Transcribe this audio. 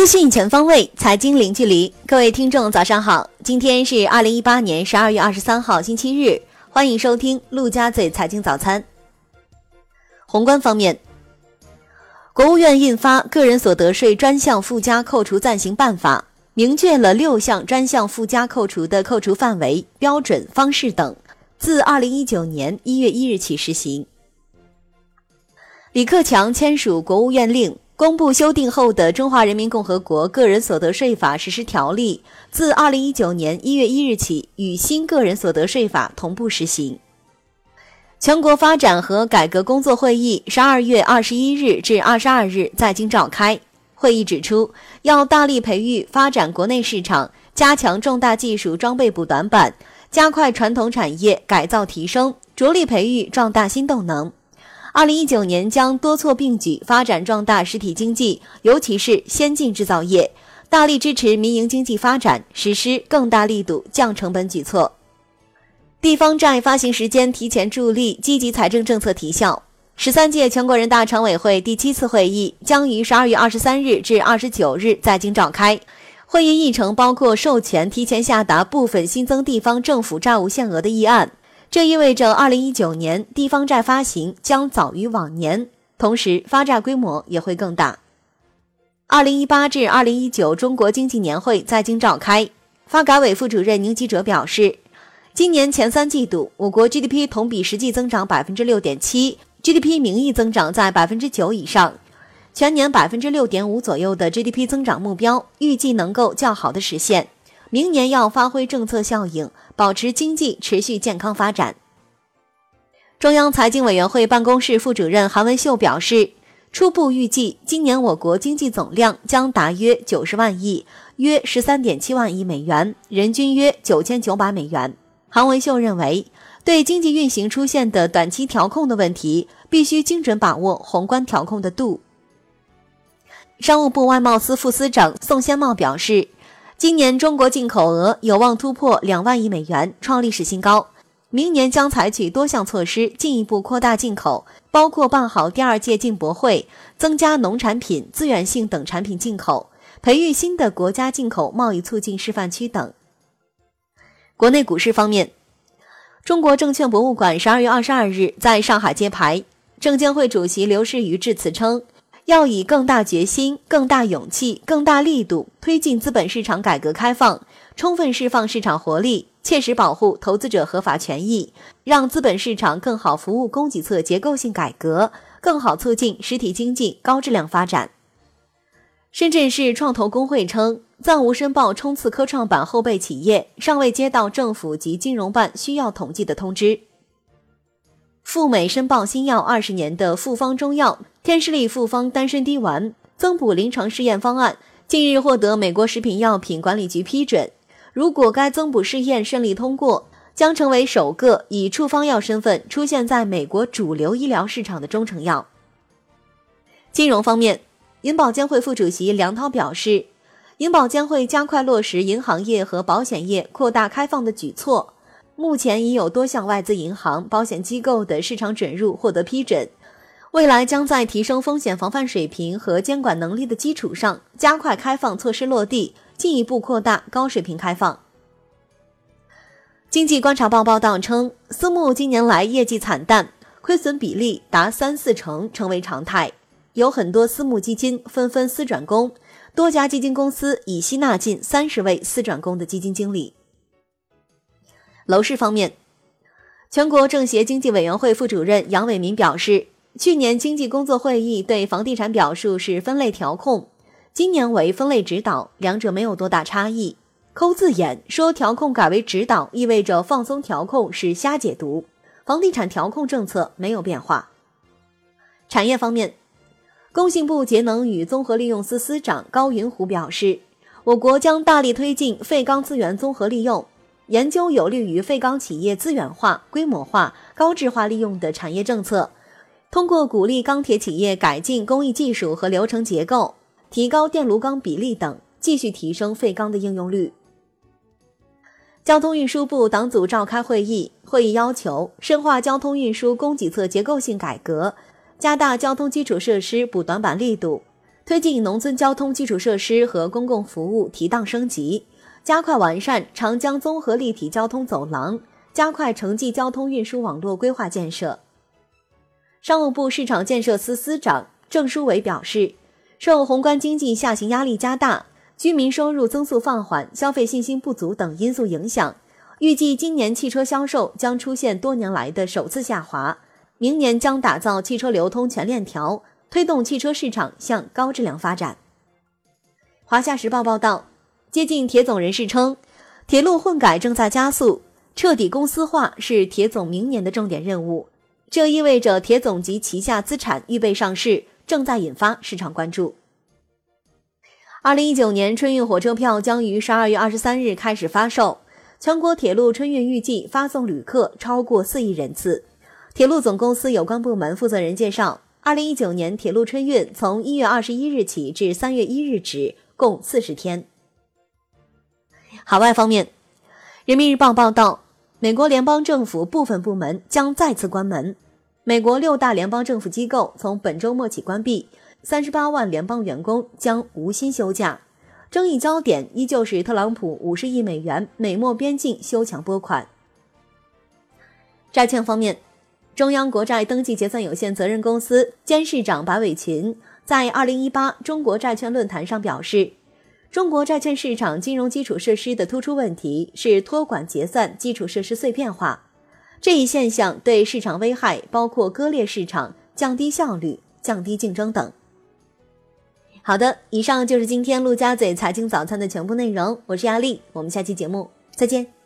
资讯全方位，财经零距离。各位听众，早上好！今天是二零一八年十二月二十三号，星期日。欢迎收听陆家嘴财经早餐。宏观方面，国务院印发《个人所得税专项附加扣除暂行办法》，明确了六项专项附加扣除的扣除范围、标准、方式等，自二零一九年一月一日起实行。李克强签署国务院令。公布修订后的《中华人民共和国个人所得税法实施条例》，自二零一九年一月一日起与新个人所得税法同步实行。全国发展和改革工作会议十二月二十一日至二十二日在京召开。会议指出，要大力培育发展国内市场，加强重大技术装备补短板，加快传统产业改造提升，着力培育壮大新动能。二零一九年将多措并举发展壮大实体经济，尤其是先进制造业，大力支持民营经济发展，实施更大力度降成本举措。地方债发行时间提前助力积极财政政策提效。十三届全国人大常委会第七次会议将于十二月二十三日至二十九日在京召开。会议议程包括授权提前下达部分新增地方政府债务限额的议案。这意味着，二零一九年地方债发行将早于往年，同时发债规模也会更大。二零一八至二零一九中国经济年会在京召开，发改委副主任宁吉喆表示，今年前三季度我国 GDP 同比实际增长百分之六点七，GDP 名义增长在百分之九以上，全年百分之六点五左右的 GDP 增长目标预计能够较好的实现。明年要发挥政策效应，保持经济持续健康发展。中央财经委员会办公室副主任韩文秀表示，初步预计今年我国经济总量将达约九十万亿，约十三点七万亿美元，人均约九千九百美元。韩文秀认为，对经济运行出现的短期调控的问题，必须精准把握宏观调控的度。商务部外贸司副司长宋先茂表示。今年中国进口额有望突破两万亿美元，创历史新高。明年将采取多项措施，进一步扩大进口，包括办好第二届进博会，增加农产品、资源性等产品进口，培育新的国家进口贸易促进示范区等。国内股市方面，中国证券博物馆十二月二十二日在上海揭牌，证监会主席刘士余致辞称。要以更大决心、更大勇气、更大力度推进资本市场改革开放，充分释放市场活力，切实保护投资者合法权益，让资本市场更好服务供给侧结构性改革，更好促进实体经济高质量发展。深圳市创投工会称，暂无申报冲刺科创板后备企业，尚未接到政府及金融办需要统计的通知。赴美申报新药二十年的复方中药天士力复方丹参滴丸增补临床试验方案，近日获得美国食品药品管理局批准。如果该增补试验顺利通过，将成为首个以处方药身份出现在美国主流医疗市场的中成药。金融方面，银保监会副主席梁涛表示，银保监会加快落实银行业和保险业扩大开放的举措。目前已有多项外资银行、保险机构的市场准入获得批准，未来将在提升风险防范水平和监管能力的基础上，加快开放措施落地，进一步扩大高水平开放。经济观察报报道称，私募今年来业绩惨淡，亏损比例达三四成，成为常态，有很多私募基金纷纷私转公，多家基金公司已吸纳近三十位私转公的基金经理。楼市方面，全国政协经济委员会副主任杨伟民表示，去年经济工作会议对房地产表述是分类调控，今年为分类指导，两者没有多大差异。抠字眼说调控改为指导，意味着放松调控是瞎解读。房地产调控政策没有变化。产业方面，工信部节能与综合利用司司长高云虎表示，我国将大力推进废钢资源综合利用。研究有利于废钢企业资源化、规模化、高质化利用的产业政策，通过鼓励钢铁企业改进工艺技术和流程结构，提高电炉钢比例等，继续提升废钢的应用率。交通运输部党组召开会议，会议要求深化交通运输供给侧结构性改革，加大交通基础设施补短板力度。推进农村交通基础设施和公共服务提档升级，加快完善长江综合立体交通走廊，加快城际交通运输网络规划建设。商务部市场建设司司长郑书伟表示，受宏观经济下行压力加大、居民收入增速放缓、消费信心不足等因素影响，预计今年汽车销售将出现多年来的首次下滑。明年将打造汽车流通全链条。推动汽车市场向高质量发展。华夏时报报道，接近铁总人士称，铁路混改正在加速，彻底公司化是铁总明年的重点任务。这意味着铁总及旗下资产预备上市，正在引发市场关注。二零一九年春运火车票将于十二月二十三日开始发售，全国铁路春运预计发送旅客超过四亿人次。铁路总公司有关部门负责人介绍。二零一九年铁路春运从一月二十一日起至三月一日止，共四十天。海外方面，《人民日报》报道，美国联邦政府部分部门将再次关门。美国六大联邦政府机构从本周末起关闭，三十八万联邦员工将无薪休假。争议焦点依旧是特朗普五十亿美元美墨边境修墙拨款。债券方面。中央国债登记结算有限责任公司监事长白伟群在二零一八中国债券论坛上表示，中国债券市场金融基础设施的突出问题是托管结算基础设施碎片化，这一现象对市场危害包括割裂市场、降低效率、降低竞争等。好的，以上就是今天陆家嘴财经早餐的全部内容，我是亚丽，我们下期节目再见。